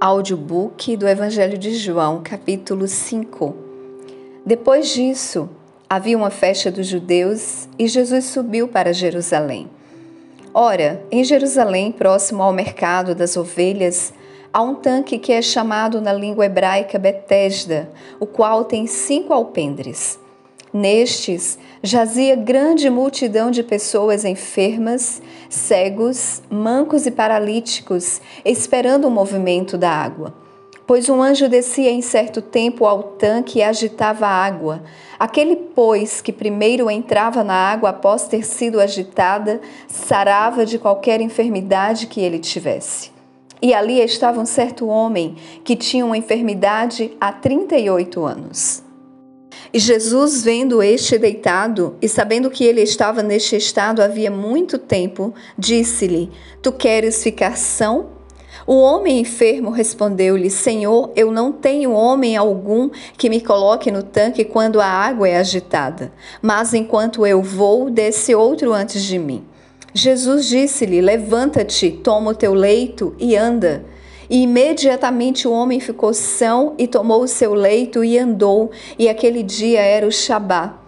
Audiobook do Evangelho de João, capítulo 5. Depois disso, havia uma festa dos judeus e Jesus subiu para Jerusalém. Ora, em Jerusalém, próximo ao mercado das ovelhas, há um tanque que é chamado na língua hebraica Betesda, o qual tem cinco alpendres. Nestes jazia grande multidão de pessoas enfermas, cegos, mancos e paralíticos, esperando o movimento da água. Pois um anjo descia em certo tempo ao tanque e agitava a água. Aquele, pois, que primeiro entrava na água após ter sido agitada, sarava de qualquer enfermidade que ele tivesse. E ali estava um certo homem que tinha uma enfermidade há 38 anos. E Jesus, vendo este deitado e sabendo que ele estava neste estado havia muito tempo, disse-lhe: Tu queres ficar são? O homem enfermo respondeu-lhe: Senhor, eu não tenho homem algum que me coloque no tanque quando a água é agitada, mas enquanto eu vou, desce outro antes de mim. Jesus disse-lhe: Levanta-te, toma o teu leito e anda. E imediatamente o homem ficou são e tomou o seu leito e andou, e aquele dia era o Shabá.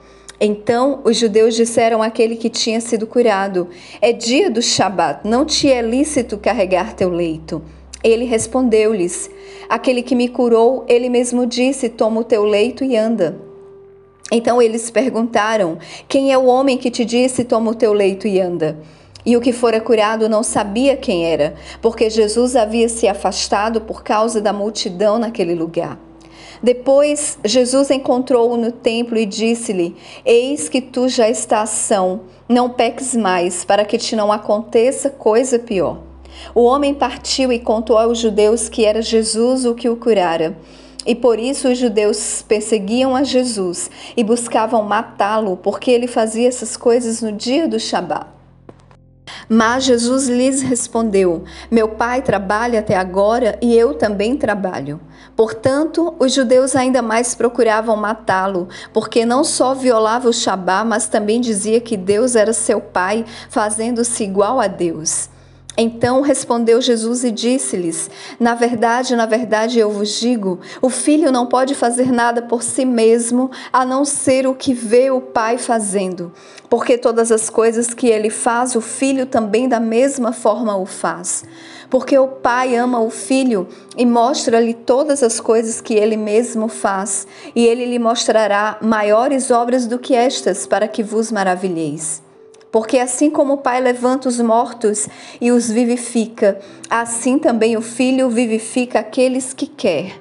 Então os judeus disseram àquele que tinha sido curado: É dia do Shabat, não te é lícito carregar teu leito. Ele respondeu-lhes: Aquele que me curou, ele mesmo disse: Toma o teu leito e anda. Então eles perguntaram: Quem é o homem que te disse: Toma o teu leito e anda? E o que fora curado não sabia quem era, porque Jesus havia se afastado por causa da multidão naquele lugar. Depois, Jesus encontrou-o no templo e disse-lhe: Eis que tu já estás são, não peques mais, para que te não aconteça coisa pior. O homem partiu e contou aos judeus que era Jesus o que o curara. E por isso os judeus perseguiam a Jesus e buscavam matá-lo, porque ele fazia essas coisas no dia do Shabat. Mas Jesus lhes respondeu: Meu pai trabalha até agora e eu também trabalho. Portanto, os judeus ainda mais procuravam matá-lo, porque não só violava o Shabá, mas também dizia que Deus era seu pai, fazendo-se igual a Deus. Então respondeu Jesus e disse-lhes: Na verdade, na verdade eu vos digo: o filho não pode fazer nada por si mesmo, a não ser o que vê o pai fazendo. Porque todas as coisas que ele faz, o filho também da mesma forma o faz. Porque o pai ama o filho e mostra-lhe todas as coisas que ele mesmo faz, e ele lhe mostrará maiores obras do que estas, para que vos maravilheis. Porque assim como o Pai levanta os mortos e os vivifica, assim também o Filho vivifica aqueles que quer.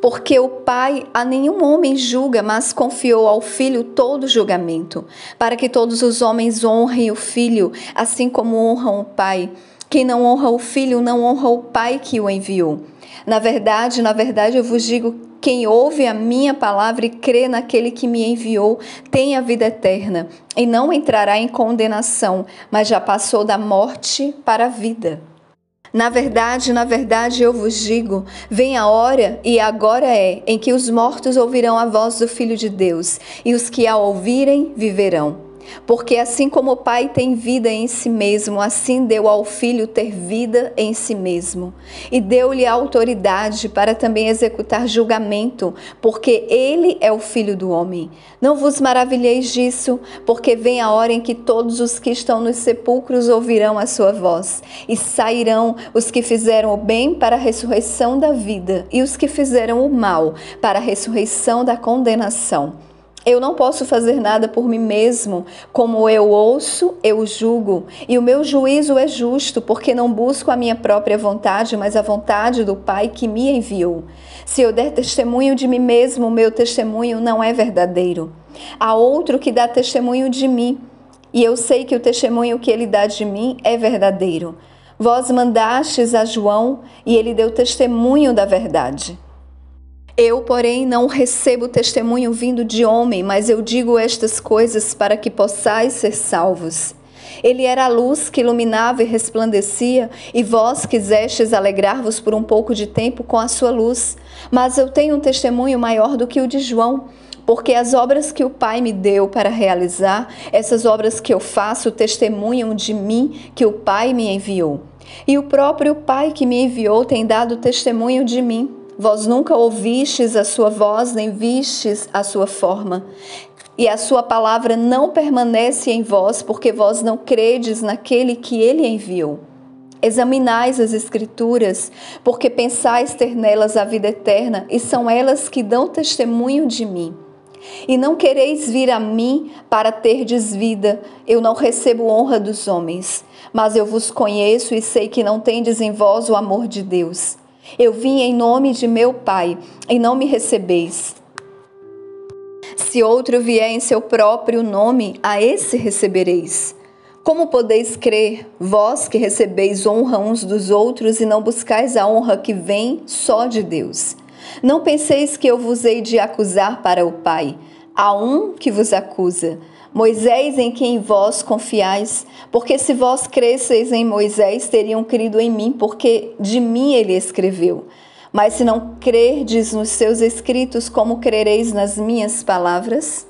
Porque o Pai a nenhum homem julga, mas confiou ao Filho todo o julgamento, para que todos os homens honrem o Filho, assim como honram o Pai. Quem não honra o Filho não honra o Pai que o enviou. Na verdade, na verdade, eu vos digo: quem ouve a minha palavra e crê naquele que me enviou tem a vida eterna e não entrará em condenação, mas já passou da morte para a vida. Na verdade, na verdade, eu vos digo: vem a hora, e agora é, em que os mortos ouvirão a voz do Filho de Deus, e os que a ouvirem viverão. Porque assim como o Pai tem vida em si mesmo, assim deu ao Filho ter vida em si mesmo. E deu-lhe autoridade para também executar julgamento, porque ele é o Filho do homem. Não vos maravilheis disso, porque vem a hora em que todos os que estão nos sepulcros ouvirão a sua voz, e sairão os que fizeram o bem para a ressurreição da vida, e os que fizeram o mal para a ressurreição da condenação. Eu não posso fazer nada por mim mesmo. Como eu ouço, eu julgo. E o meu juízo é justo, porque não busco a minha própria vontade, mas a vontade do Pai que me enviou. Se eu der testemunho de mim mesmo, o meu testemunho não é verdadeiro. Há outro que dá testemunho de mim, e eu sei que o testemunho que ele dá de mim é verdadeiro. Vós mandastes a João, e ele deu testemunho da verdade. Eu, porém, não recebo testemunho vindo de homem, mas eu digo estas coisas para que possais ser salvos. Ele era a luz que iluminava e resplandecia, e vós quisestes alegrar-vos por um pouco de tempo com a sua luz. Mas eu tenho um testemunho maior do que o de João, porque as obras que o Pai me deu para realizar, essas obras que eu faço, testemunham de mim que o Pai me enviou. E o próprio Pai que me enviou tem dado testemunho de mim. Vós nunca ouvistes a sua voz, nem vistes a sua forma. E a sua palavra não permanece em vós, porque vós não credes naquele que ele enviou. Examinais as Escrituras, porque pensais ter nelas a vida eterna, e são elas que dão testemunho de mim. E não quereis vir a mim para terdes vida, eu não recebo honra dos homens, mas eu vos conheço e sei que não tendes em vós o amor de Deus. Eu vim em nome de meu Pai, e não me recebeis. Se outro vier em seu próprio nome, a esse recebereis. Como podeis crer, vós que recebeis honra uns dos outros e não buscais a honra que vem só de Deus? Não penseis que eu vos hei de acusar para o Pai. Há um que vos acusa, Moisés em quem vós confiais, porque se vós cresceis em Moisés, teriam crido em mim, porque de mim ele escreveu. Mas se não crerdes nos seus escritos, como crereis nas minhas palavras?